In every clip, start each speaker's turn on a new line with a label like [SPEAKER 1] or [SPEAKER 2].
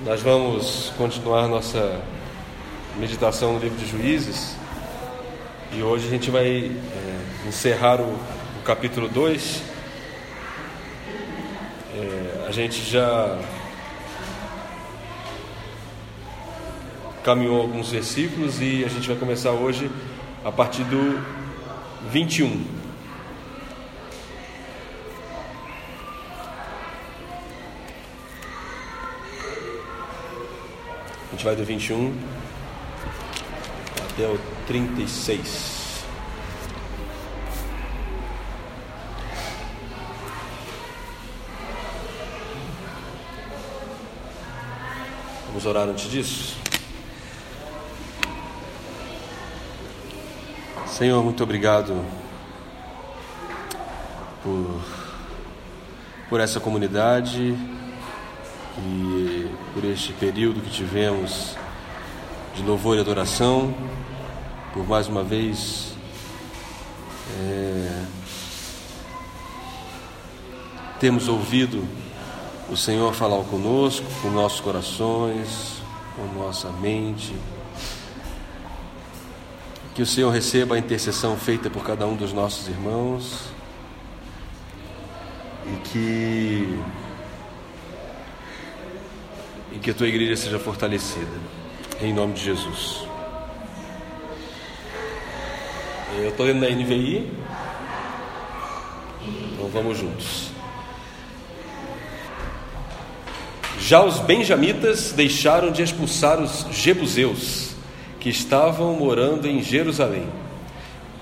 [SPEAKER 1] Nós vamos continuar nossa meditação no livro de Juízes e hoje a gente vai é, encerrar o, o capítulo 2. É, a gente já caminhou alguns versículos e a gente vai começar hoje a partir do 21. Gente vai do 21 até o 36. Vamos orar antes disso? Senhor, muito obrigado por, por essa comunidade e por este período que tivemos de louvor e adoração, por mais uma vez é, temos ouvido o Senhor falar conosco, com nossos corações, com nossa mente. Que o Senhor receba a intercessão feita por cada um dos nossos irmãos e que e que a tua igreja seja fortalecida. Em nome de Jesus. Eu estou lendo na NVI. Então vamos juntos. Já os benjamitas deixaram de expulsar os jebuseus que estavam morando em Jerusalém.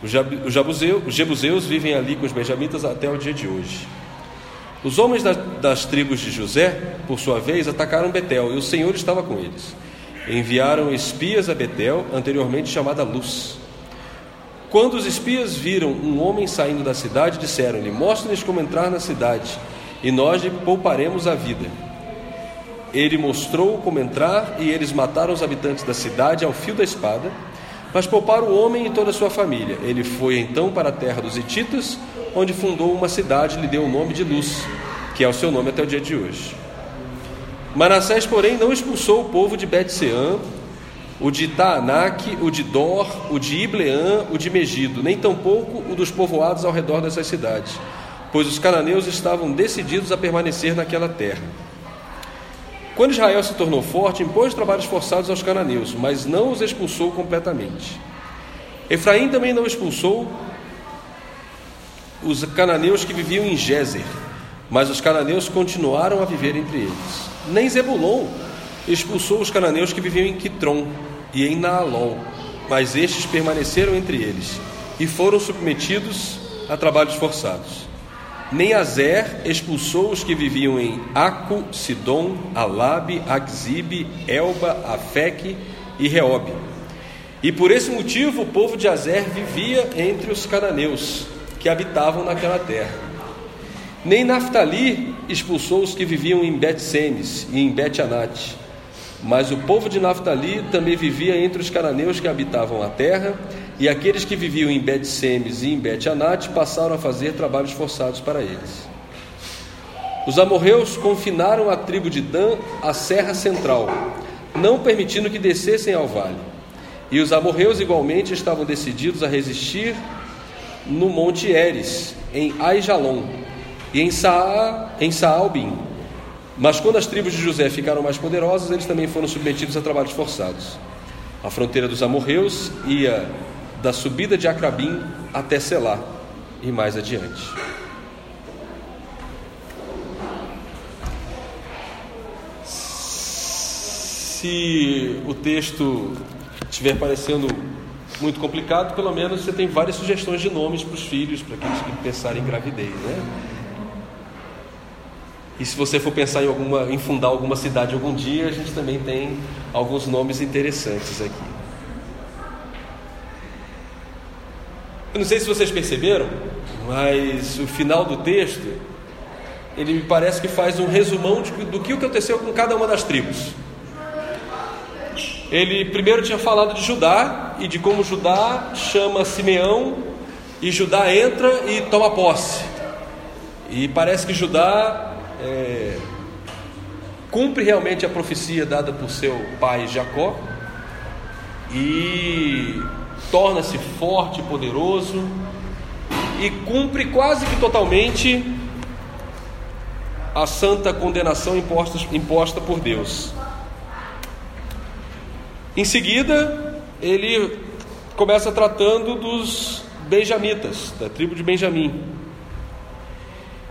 [SPEAKER 1] Os jebuseus vivem ali com os benjamitas até o dia de hoje. Os homens das, das tribos de José, por sua vez, atacaram Betel e o Senhor estava com eles. Enviaram espias a Betel, anteriormente chamada Luz. Quando os espias viram um homem saindo da cidade, disseram-lhe: Mostre-nos como entrar na cidade, e nós lhe pouparemos a vida. Ele mostrou como entrar, e eles mataram os habitantes da cidade ao fio da espada, mas pouparam o homem e toda a sua família. Ele foi então para a terra dos Hititas, onde fundou uma cidade e lhe deu o nome de Luz, que é o seu nome até o dia de hoje. Manassés, porém, não expulsou o povo de Bet-Seã, o de Taanac, o de Dor, o de Ibleã, o de Megido, nem tampouco o dos povoados ao redor dessas cidades, pois os cananeus estavam decididos a permanecer naquela terra. Quando Israel se tornou forte, impôs trabalhos forçados aos cananeus, mas não os expulsou completamente. Efraim também não expulsou os cananeus que viviam em Gézer, mas os cananeus continuaram a viver entre eles. Nem Zebulon expulsou os cananeus que viviam em Quitron e em Naalol, mas estes permaneceram entre eles e foram submetidos a trabalhos forçados. Nem Azer expulsou os que viviam em Aco, Sidom, Alabe, Agzibe, Elba, Afeque e Reobe. E por esse motivo o povo de Azer vivia entre os cananeus, que habitavam naquela terra. Nem Naftali expulsou os que viviam em Bet-Semes e em Bet-Anat, mas o povo de Naftali também vivia entre os cananeus que habitavam a terra, e aqueles que viviam em Bet-Semes e em Bet-Anat passaram a fazer trabalhos forçados para eles. Os amorreus confinaram a tribo de Dan à serra central, não permitindo que descessem ao vale. E os amorreus igualmente estavam decididos a resistir no Monte Eres, em Aijalon, e em, Saa, em Saalbim. Mas quando as tribos de José ficaram mais poderosas, eles também foram submetidos a trabalhos forçados. A fronteira dos amorreus ia da subida de Acrabim até Selá e mais adiante. Se o texto estiver parecendo muito complicado, pelo menos você tem várias sugestões de nomes para os filhos, para aqueles que pensarem em gravidez, né? E se você for pensar em, alguma, em fundar alguma cidade algum dia, a gente também tem alguns nomes interessantes aqui. Eu não sei se vocês perceberam, mas o final do texto, ele me parece que faz um resumão de, do que aconteceu com cada uma das tribos. Ele primeiro tinha falado de Judá e de como Judá chama Simeão e Judá entra e toma posse. E parece que Judá é, cumpre realmente a profecia dada por seu pai Jacó e torna-se forte e poderoso e cumpre quase que totalmente a santa condenação imposta, imposta por Deus. Em seguida, ele começa tratando dos benjamitas, da tribo de Benjamim.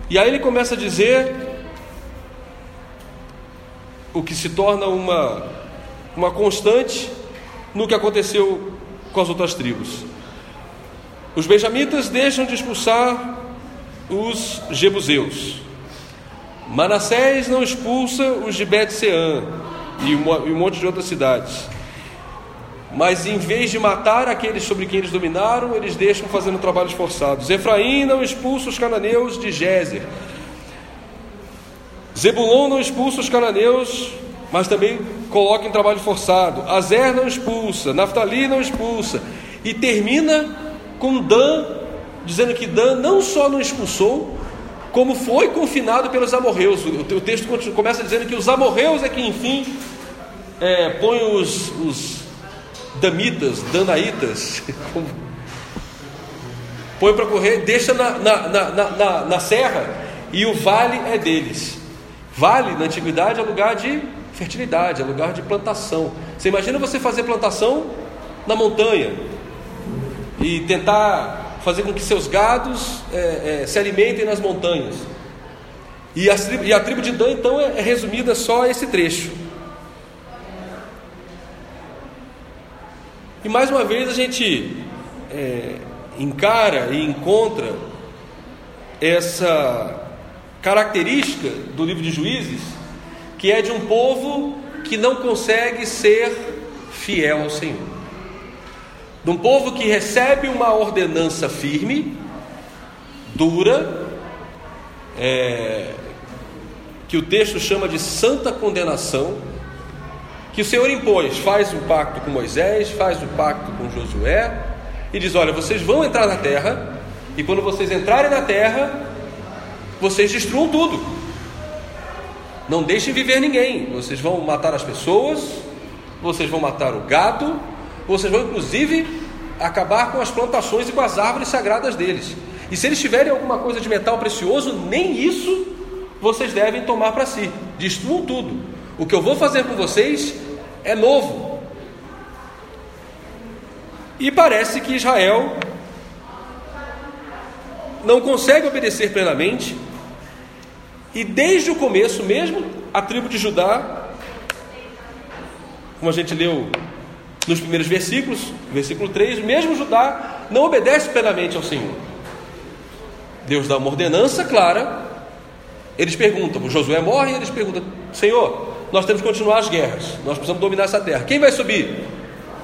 [SPEAKER 1] E aí ele começa a dizer o que se torna uma, uma constante no que aconteceu com as outras tribos. Os benjamitas deixam de expulsar os jebuseus. Manassés não expulsa os de Bet-Sean e um monte de outras cidades. Mas em vez de matar aqueles sobre quem eles dominaram, eles deixam fazendo trabalhos forçados. Efraim não expulsa os cananeus de Gézer. Zebulon não expulsa os cananeus, mas também coloca em trabalho forçado. Azer não expulsa, Naftali não expulsa. E termina com Dan, dizendo que Dan não só não expulsou, como foi confinado pelos amorreus. O texto começa dizendo que os amorreus é que, enfim, é, põe os, os damitas, danaitas, põe para correr, deixa na, na, na, na, serra e o vale é deles. Vale, na antiguidade, é lugar de fertilidade, é lugar de plantação. Você imagina você fazer plantação na montanha e tentar fazer com que seus gados é, é, se alimentem nas montanhas. E a, e a tribo de Dan, então, é, é resumida só a esse trecho. E mais uma vez a gente é, encara e encontra essa característica do livro de Juízes, que é de um povo que não consegue ser fiel ao Senhor. De um povo que recebe uma ordenança firme, dura, é, que o texto chama de santa condenação, que o Senhor impôs, faz um pacto com Moisés, faz um pacto com Josué, e diz: Olha, vocês vão entrar na terra, e quando vocês entrarem na terra, vocês destruam tudo. Não deixem viver ninguém. Vocês vão matar as pessoas, vocês vão matar o gado, vocês vão inclusive acabar com as plantações e com as árvores sagradas deles. E se eles tiverem alguma coisa de metal precioso, nem isso vocês devem tomar para si. Destruam tudo. O que eu vou fazer com vocês é novo. E parece que Israel não consegue obedecer plenamente, e desde o começo mesmo, a tribo de Judá, como a gente leu nos primeiros versículos, versículo 3, mesmo Judá não obedece plenamente ao Senhor. Deus dá uma ordenança clara, eles perguntam, Josué morre eles perguntam, Senhor, nós temos que continuar as guerras, nós precisamos dominar essa terra, quem vai subir?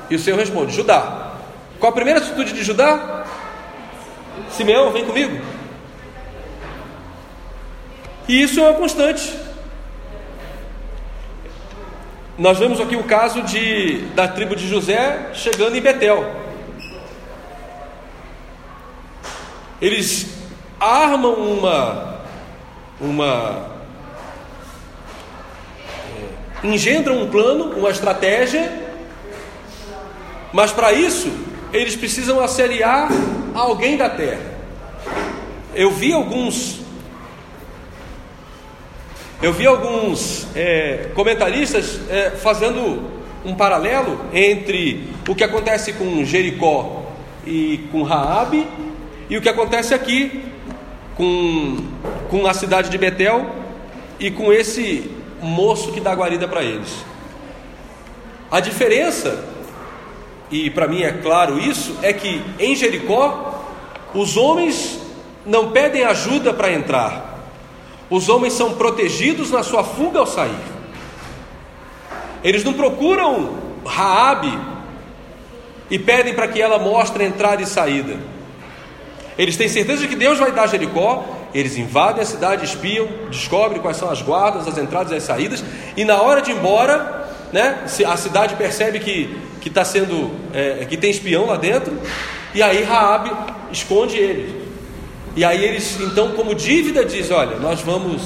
[SPEAKER 1] E o Senhor responde, Judá. Qual a primeira atitude de Judá? Simeão, vem comigo. E isso é uma constante. Nós vemos aqui o caso de, da tribo de José chegando em Betel. Eles armam uma, uma engendram um plano, uma estratégia, mas para isso eles precisam assediar alguém da terra. Eu vi alguns eu vi alguns é, comentaristas é, fazendo um paralelo entre o que acontece com Jericó e com Raabe e o que acontece aqui com, com a cidade de Betel e com esse moço que dá guarida para eles. A diferença e para mim é claro isso, é que em Jericó os homens não pedem ajuda para entrar, os homens são protegidos na sua fuga ao sair. Eles não procuram Raabe e pedem para que ela mostre entrada e saída. Eles têm certeza de que Deus vai dar Jericó, eles invadem a cidade, espiam, descobrem quais são as guardas, as entradas e as saídas, e na hora de ir embora, né, a cidade percebe que que está sendo é, que tem espião lá dentro e aí Raabe esconde ele e aí eles então como dívida diz olha nós vamos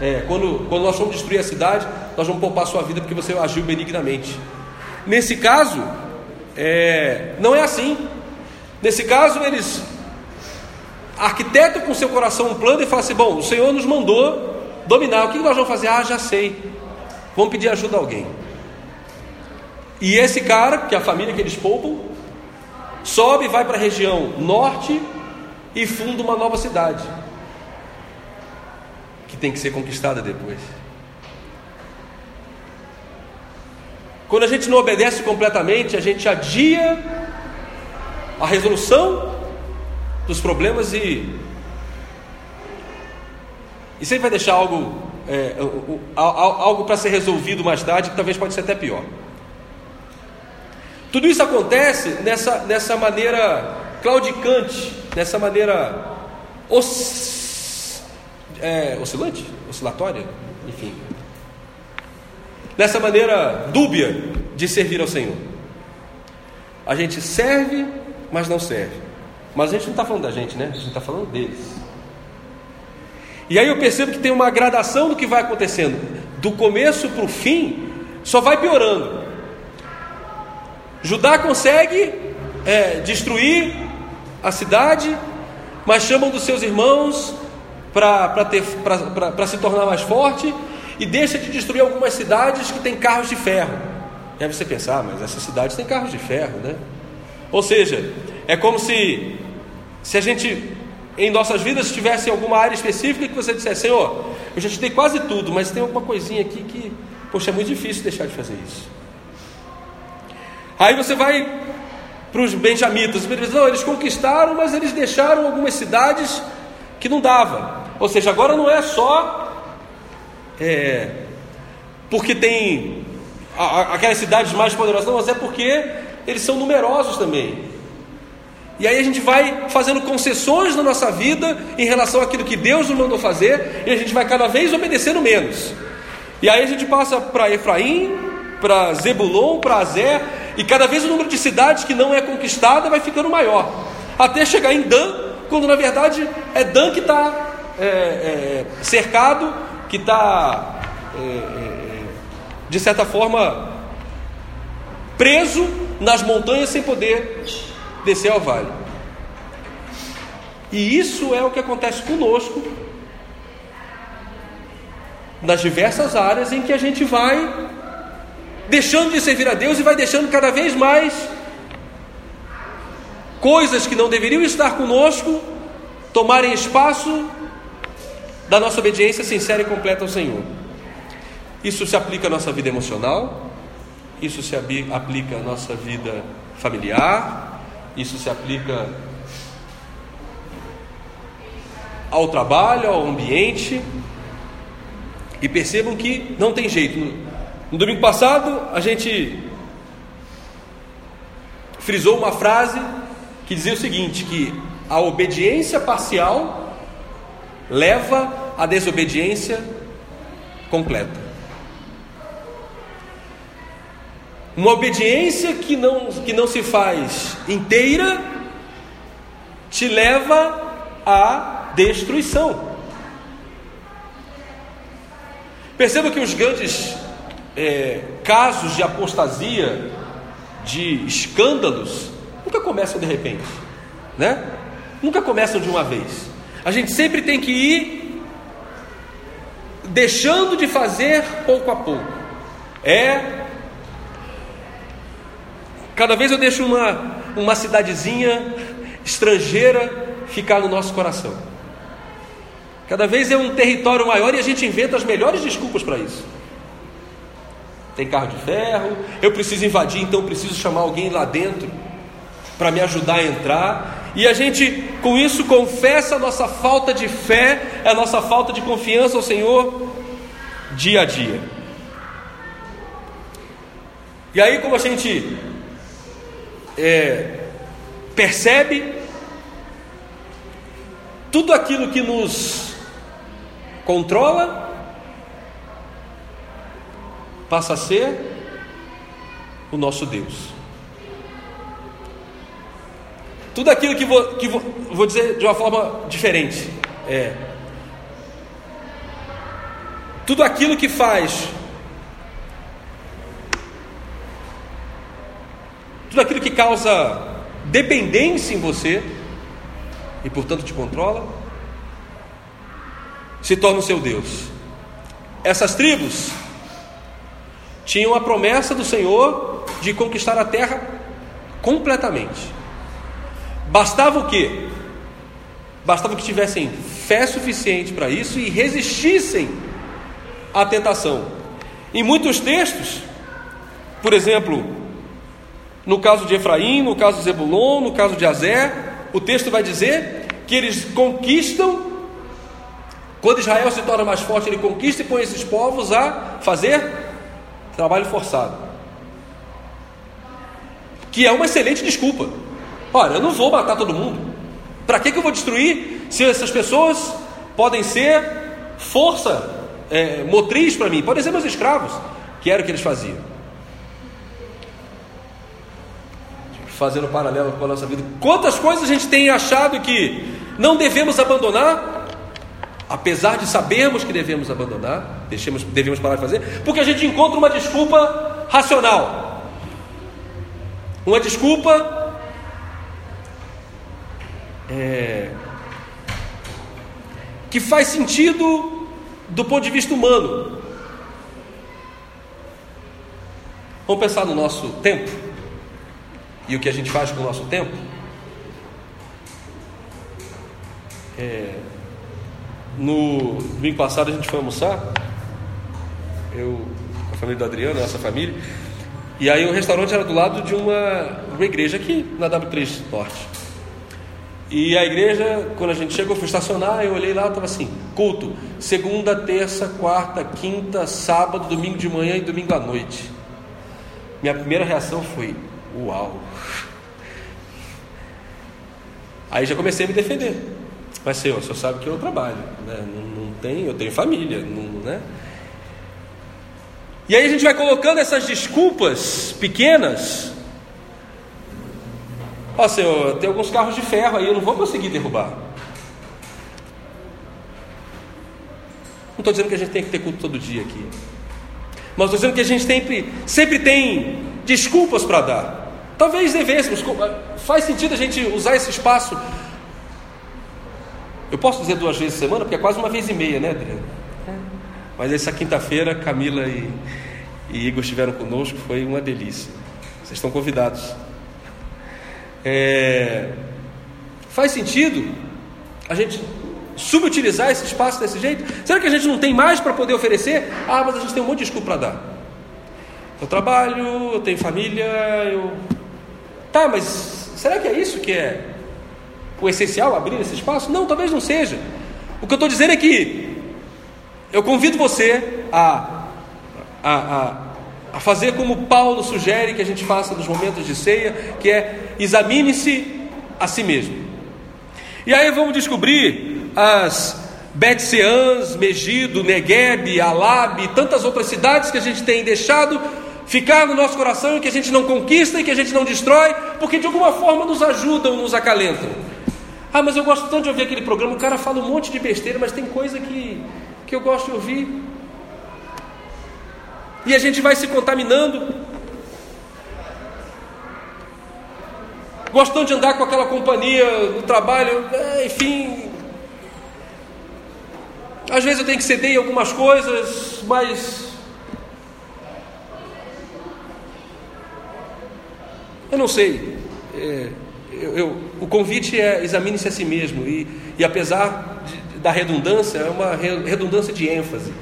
[SPEAKER 1] é, quando, quando nós vamos destruir a cidade, nós vamos poupar a sua vida porque você agiu benignamente. Nesse caso, é, não é assim. Nesse caso, eles arquitetam com seu coração um plano e falam assim: bom, o Senhor nos mandou dominar, o que nós vamos fazer? Ah, já sei, vamos pedir ajuda a alguém. E esse cara, que é a família que eles poupam, sobe, vai para a região norte e funda uma nova cidade, que tem que ser conquistada depois. Quando a gente não obedece completamente, a gente adia a resolução dos problemas e, e sempre vai deixar algo, é, algo para ser resolvido mais tarde, que talvez pode ser até pior. Tudo isso acontece nessa, nessa maneira claudicante, nessa maneira os, é, oscilante, oscilatória, enfim, nessa maneira dúbia de servir ao Senhor. A gente serve, mas não serve. Mas a gente não está falando da gente, né? A gente está falando deles. E aí eu percebo que tem uma gradação do que vai acontecendo. Do começo para o fim, só vai piorando. Judá consegue é, destruir a cidade, mas chamam dos seus irmãos para se tornar mais forte e deixa de destruir algumas cidades que têm carros de ferro. E aí você pensar, ah, mas essas cidades têm carros de ferro, né? Ou seja, é como se, se a gente em nossas vidas tivesse alguma área específica que você dissesse, Senhor, eu já te dei quase tudo, mas tem alguma coisinha aqui que, poxa, é muito difícil deixar de fazer isso. Aí você vai para os benjamitas, não, eles conquistaram, mas eles deixaram algumas cidades que não dava. Ou seja, agora não é só é, porque tem aquelas cidades mais poderosas, não, mas é porque eles são numerosos também. E aí a gente vai fazendo concessões na nossa vida em relação àquilo que Deus nos mandou fazer, e a gente vai cada vez obedecendo menos. E aí a gente passa para Efraim, para Zebulon, para Azé, e cada vez o número de cidades que não é conquistada vai ficando maior, até chegar em Dan, quando na verdade é Dan que está é, é, cercado que está, é, é, de certa forma, preso nas montanhas sem poder descer ao vale. E isso é o que acontece conosco nas diversas áreas em que a gente vai deixando de servir a Deus e vai deixando cada vez mais coisas que não deveriam estar conosco tomarem espaço da nossa obediência sincera e completa ao Senhor. Isso se aplica à nossa vida emocional, isso se aplica à nossa vida familiar, isso se aplica ao trabalho, ao ambiente. E percebam que não tem jeito. No domingo passado, a gente frisou uma frase que dizia o seguinte: que a obediência parcial leva à desobediência completa. Uma obediência que não, que não se faz inteira te leva à destruição. Perceba que os grandes é, casos de apostasia, de escândalos, nunca começam de repente, né? Nunca começam de uma vez. A gente sempre tem que ir deixando de fazer pouco a pouco. É. Cada vez eu deixo uma, uma cidadezinha estrangeira ficar no nosso coração. Cada vez é um território maior e a gente inventa as melhores desculpas para isso. Tem carro de ferro, eu preciso invadir, então preciso chamar alguém lá dentro para me ajudar a entrar. E a gente, com isso, confessa a nossa falta de fé, a nossa falta de confiança ao Senhor dia a dia. E aí, como a gente é, percebe, tudo aquilo que nos controla passa a ser o nosso Deus. Tudo aquilo que vou, que vou, vou dizer de uma forma diferente. É, tudo aquilo que faz, tudo aquilo que causa dependência em você e portanto te controla, se torna o seu Deus. Essas tribos tinham a promessa do Senhor de conquistar a terra completamente. Bastava o quê? Bastava que tivessem fé suficiente para isso e resistissem à tentação. Em muitos textos, por exemplo, no caso de Efraim, no caso de Zebulon, no caso de Azé, o texto vai dizer que eles conquistam, quando Israel se torna mais forte, ele conquista e põe esses povos a fazer trabalho forçado. Que é uma excelente desculpa. Olha, eu não vou matar todo mundo. Para que, que eu vou destruir se essas pessoas podem ser força é, motriz para mim? Podem ser meus escravos, que era o que eles faziam. Fazendo paralelo com a nossa vida. Quantas coisas a gente tem achado que não devemos abandonar, apesar de sabermos que devemos abandonar, deixemos, devemos parar de fazer, porque a gente encontra uma desculpa racional, uma desculpa é, que faz sentido do ponto de vista humano. Vamos pensar no nosso tempo e o que a gente faz com o nosso tempo. É, no domingo passado a gente foi almoçar, eu, a família do Adriano, nossa família, e aí o restaurante era do lado de uma, uma igreja aqui na W3 Norte. E a igreja, quando a gente chegou, fui estacionar, eu olhei lá, estava assim: culto, segunda, terça, quarta, quinta, sábado, domingo de manhã e domingo à noite. Minha primeira reação foi: uau. Aí já comecei a me defender. Mas Senhor, o senhor sabe que eu trabalho, né? não, não tem, eu tenho família, não, né? E aí a gente vai colocando essas desculpas pequenas Ó oh, Senhor, tem alguns carros de ferro aí, eu não vou conseguir derrubar. Não estou dizendo que a gente tem que ter culto todo dia aqui. Mas estou dizendo que a gente sempre, sempre tem desculpas para dar. Talvez devêssemos, faz sentido a gente usar esse espaço. Eu posso dizer duas vezes por semana, porque é quase uma vez e meia, né, Adriano? É. Mas essa quinta-feira, Camila e, e Igor estiveram conosco, foi uma delícia. Vocês estão convidados. É, faz sentido a gente subutilizar esse espaço desse jeito? Será que a gente não tem mais para poder oferecer? Ah, mas a gente tem um monte de desculpa para dar. Eu trabalho, eu tenho família, eu. Tá, mas será que é isso que é o essencial abrir esse espaço? Não, talvez não seja. O que eu estou dizendo é que eu convido você a, a, a a fazer como Paulo sugere que a gente faça nos momentos de ceia, que é examine-se a si mesmo. E aí vamos descobrir as Betseãs, Megido, Negueb, Alab tantas outras cidades que a gente tem deixado ficar no nosso coração e que a gente não conquista e que a gente não destrói, porque de alguma forma nos ajudam, nos acalentam. Ah, mas eu gosto tanto de ouvir aquele programa, o cara fala um monte de besteira, mas tem coisa que, que eu gosto de ouvir e a gente vai se contaminando. Gostando de andar com aquela companhia no trabalho, é, enfim. Às vezes eu tenho que ceder em algumas coisas, mas. Eu não sei. É, eu, eu, o convite é examine-se a si mesmo, e, e apesar de, da redundância, é uma redundância de ênfase.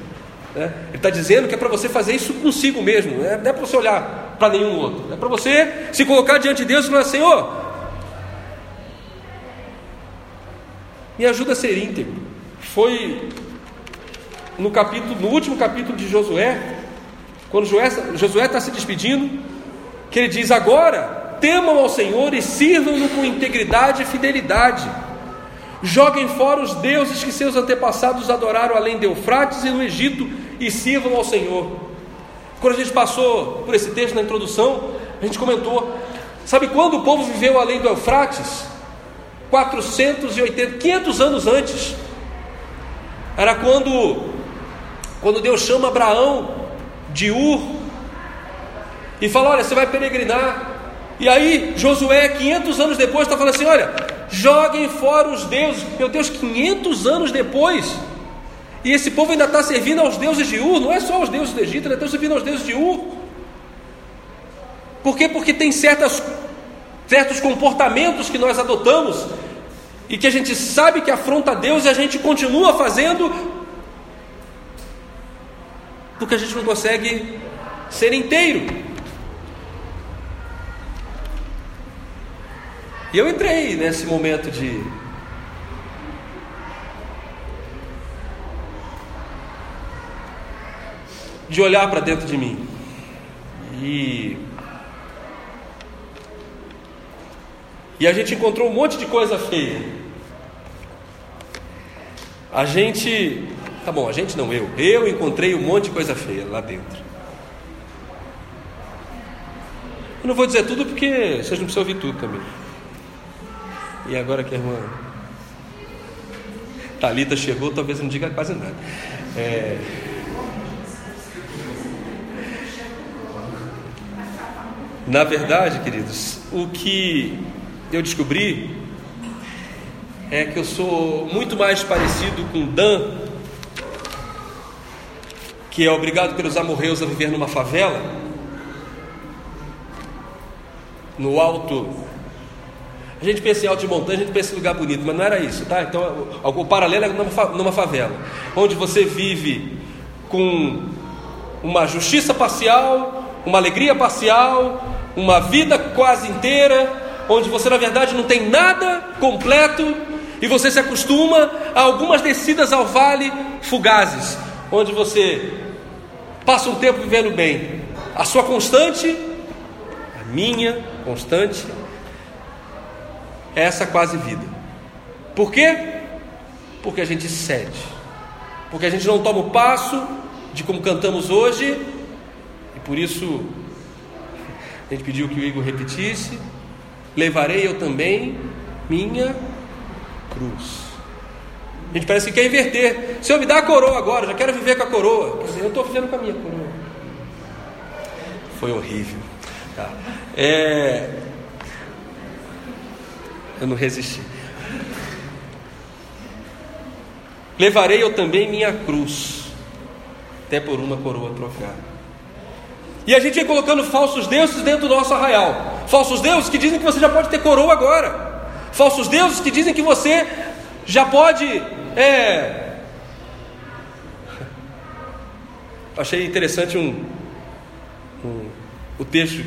[SPEAKER 1] Né? Ele está dizendo que é para você fazer isso consigo mesmo, né? não é para você olhar para nenhum outro, é para você se colocar diante de Deus e falar: Senhor, me ajuda a ser íntegro. Foi no capítulo, no último capítulo de Josué, quando Josué está se despedindo, que ele diz: Agora temam ao Senhor e sirvam-no com integridade e fidelidade. Joguem fora os deuses que seus antepassados adoraram além de Eufrates e no Egito e sirvam ao Senhor. Quando a gente passou por esse texto na introdução, a gente comentou: sabe quando o povo viveu além do Eufrates? 480, 500 anos antes. Era quando Quando Deus chama Abraão de Ur e fala: Olha, você vai peregrinar. E aí, Josué, 500 anos depois, está falando assim: Olha, joguem fora os deuses. Meu Deus, 500 anos depois. E esse povo ainda está servindo aos deuses de Ur, não é só aos deuses do Egito, ainda estão servindo aos deuses de Ur. Por quê? Porque tem certas, certos comportamentos que nós adotamos e que a gente sabe que afronta a Deus e a gente continua fazendo porque a gente não consegue ser inteiro. E eu entrei nesse momento de de olhar para dentro de mim. E e a gente encontrou um monte de coisa feia. A gente, tá bom, a gente não eu, eu encontrei um monte de coisa feia lá dentro. Eu não vou dizer tudo porque vocês não precisam ouvir tudo também. E agora que a irmã Talita chegou, talvez não diga quase nada. É... Na verdade, queridos, o que eu descobri é que eu sou muito mais parecido com Dan, que é obrigado pelos amorreus a viver numa favela, no alto. A gente pensa em alto de montanha, a gente pensa em lugar bonito, mas não era isso, tá? Então, o paralelo é numa favela, onde você vive com uma justiça parcial, uma alegria parcial, uma vida quase inteira, onde você na verdade não tem nada completo e você se acostuma a algumas descidas ao vale fugazes, onde você passa um tempo vivendo bem. A sua constante, a minha constante, essa quase vida. Por quê? Porque a gente cede, porque a gente não toma o passo de como cantamos hoje, e por isso a gente pediu que o Igor repetisse: levarei eu também minha cruz. A gente parece que quer inverter. Senhor, me dá a coroa agora, já quero viver com a coroa. Quer dizer, eu estou vivendo com a minha coroa. Foi horrível. Tá. É... Eu não resisti. Levarei eu também minha cruz, até por uma coroa trocada. E a gente vem colocando falsos deuses dentro do nosso arraial. Falsos deuses que dizem que você já pode ter coroa agora. Falsos deuses que dizem que você já pode. É... Achei interessante um, um o texto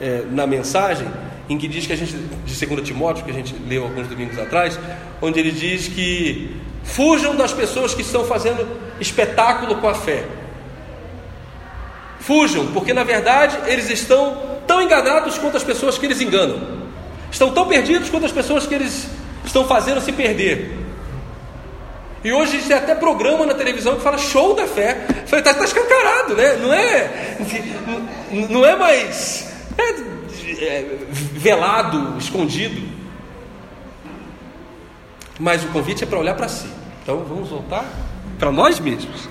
[SPEAKER 1] é, na mensagem em que diz que a gente, de 2 Timóteo, que a gente leu alguns domingos atrás, onde ele diz que fujam das pessoas que estão fazendo espetáculo com a fé. Fujam, porque na verdade eles estão tão enganados quanto as pessoas que eles enganam. Estão tão perdidos quanto as pessoas que eles estão fazendo se perder. E hoje a gente tem até programa na televisão que fala show da fé. Está tá escancarado, né? Não é, não é mais é, é, velado, escondido. Mas o convite é para olhar para si. Então vamos voltar para nós mesmos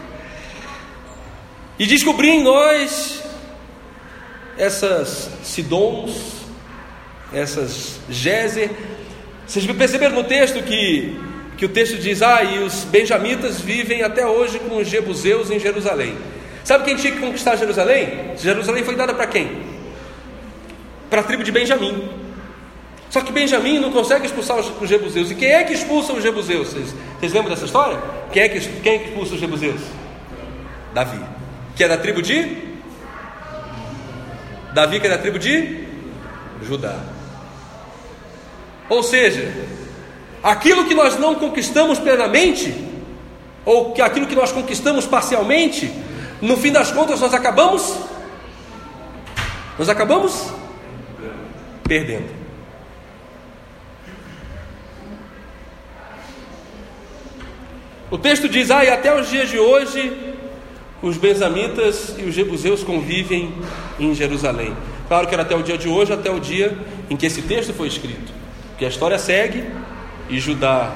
[SPEAKER 1] e descobrir em nós essas Sidons, essas Gézer. Vocês perceberam no texto que, que o texto diz: Ah, e os benjamitas vivem até hoje com os jebuseus em Jerusalém. Sabe quem tinha que conquistar Jerusalém? Jerusalém foi dada para quem? Para a tribo de Benjamim. Só que Benjamim não consegue expulsar os, jebuseus. E quem é que expulsa os jebuseus? Vocês, vocês lembram dessa história? Quem é que, quem é que expulsa os jebuseus? Davi que é da tribo de Davi, que é da tribo de Judá. Ou seja, aquilo que nós não conquistamos plenamente, ou que aquilo que nós conquistamos parcialmente, no fim das contas nós acabamos nós acabamos perdendo. O texto diz: Ah, e até os dias de hoje os benjamitas e os jebuseus convivem em Jerusalém. Claro que era até o dia de hoje, até o dia em que esse texto foi escrito. Porque a história segue e Judá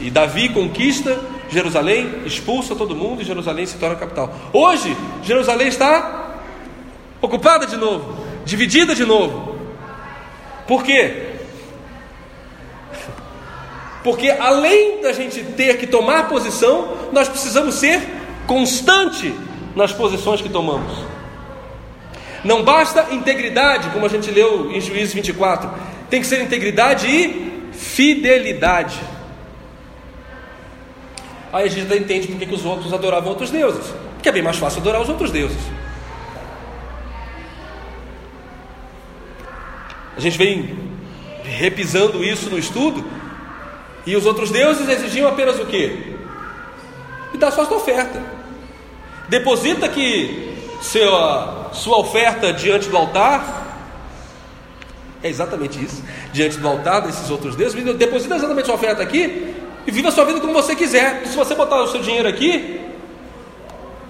[SPEAKER 1] e Davi conquista Jerusalém expulsa todo mundo e Jerusalém se torna capital. Hoje, Jerusalém está ocupada de novo, dividida de novo. Por quê? Porque além da gente ter que tomar posição, nós precisamos ser constante nas posições que tomamos. Não basta integridade, como a gente leu em Juízes 24, tem que ser integridade e fidelidade. Aí a gente entende porque que os outros adoravam outros deuses, porque é bem mais fácil adorar os outros deuses. A gente vem repisando isso no estudo, e os outros deuses exigiam apenas o quê? E dá só sua oferta. Deposita que sua, sua oferta diante do altar. É exatamente isso. Diante do altar desses outros deuses. Deposita exatamente sua oferta aqui e viva a sua vida como você quiser. Se você botar o seu dinheiro aqui,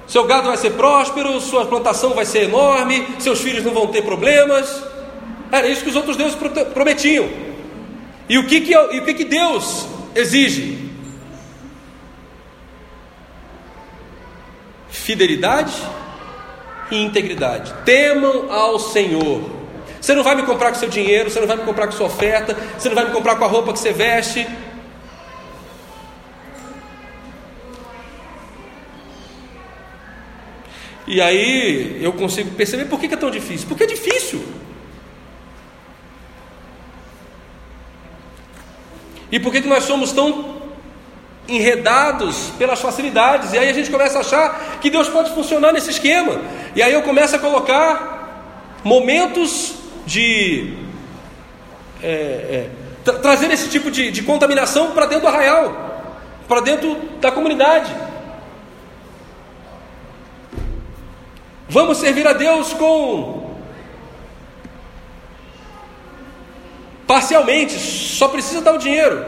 [SPEAKER 1] seu gado vai ser próspero, sua plantação vai ser enorme, seus filhos não vão ter problemas. Era isso que os outros deuses prometiam. E o que, que, e o que, que Deus exige? Fidelidade e integridade. Temam ao Senhor. Você não vai me comprar com seu dinheiro, você não vai me comprar com sua oferta, você não vai me comprar com a roupa que você veste, E aí eu consigo perceber por que é tão difícil. Porque é difícil. E por que nós somos tão enredados pelas facilidades? E aí a gente começa a achar que Deus pode funcionar nesse esquema. E aí eu começo a colocar momentos de é, é, tra trazer esse tipo de, de contaminação para dentro do arraial, para dentro da comunidade. Vamos servir a Deus com parcialmente, só precisa dar o dinheiro.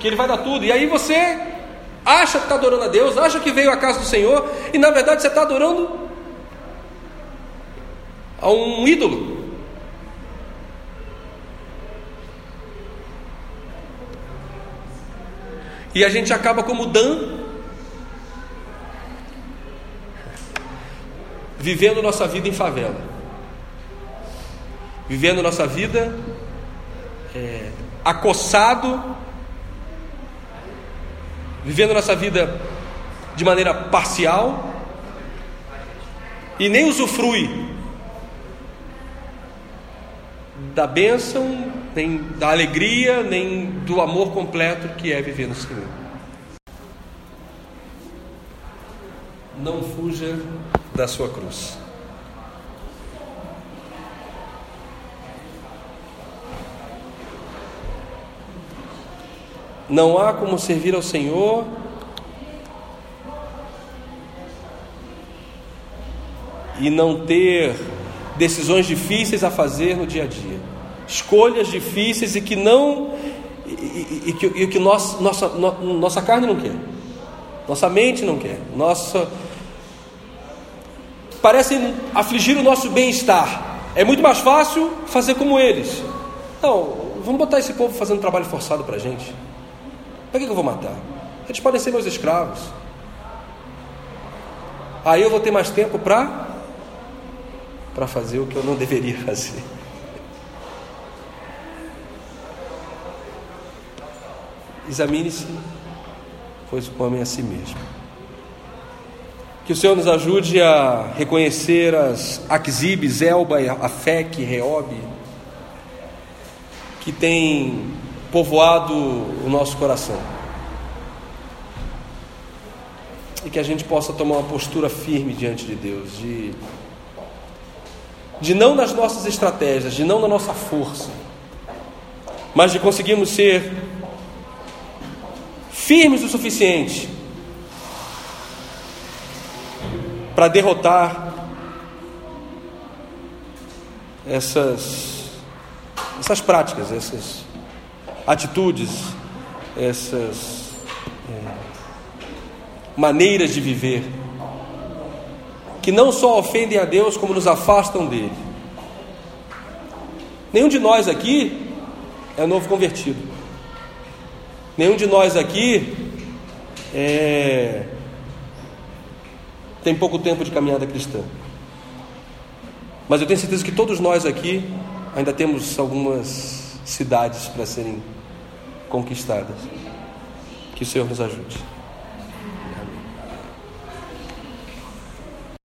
[SPEAKER 1] Que Ele vai dar tudo, e aí você acha que está adorando a Deus, acha que veio à casa do Senhor, e na verdade você está adorando a um ídolo. E a gente acaba como Dan, vivendo nossa vida em favela, vivendo nossa vida é, acossado, vivendo nossa vida de maneira parcial. E nem usufrui da bênção nem da alegria, nem do amor completo que é viver no Senhor. Não fuja da sua cruz. Não há como servir ao Senhor e não ter decisões difíceis a fazer no dia a dia escolhas difíceis e que não e, e, e que, e que nossa, nossa, no, nossa carne não quer, nossa mente não quer, nossa parecem afligir o nosso bem-estar. É muito mais fácil fazer como eles. Não, vamos botar esse povo fazendo trabalho forçado para a gente. Para que eu vou matar? Eles podem ser meus escravos. Aí eu vou ter mais tempo para para fazer o que eu não deveria fazer. Examine-se, pois o homem é a si mesmo. Que o Senhor nos ajude a reconhecer as Aquizibes, Elba, Afec, Reob, que tem povoado o nosso coração. E que a gente possa tomar uma postura firme diante de Deus, de, de não nas nossas estratégias, de não na nossa força, mas de conseguirmos ser firmes o suficiente para derrotar essas, essas práticas, essas atitudes, essas é, maneiras de viver, que não só ofendem a Deus, como nos afastam dele. Nenhum de nós aqui é novo convertido. Nenhum de nós aqui é, tem pouco tempo de caminhada cristã. Mas eu tenho certeza que todos nós aqui ainda temos algumas cidades para serem conquistadas. Que o Senhor nos ajude.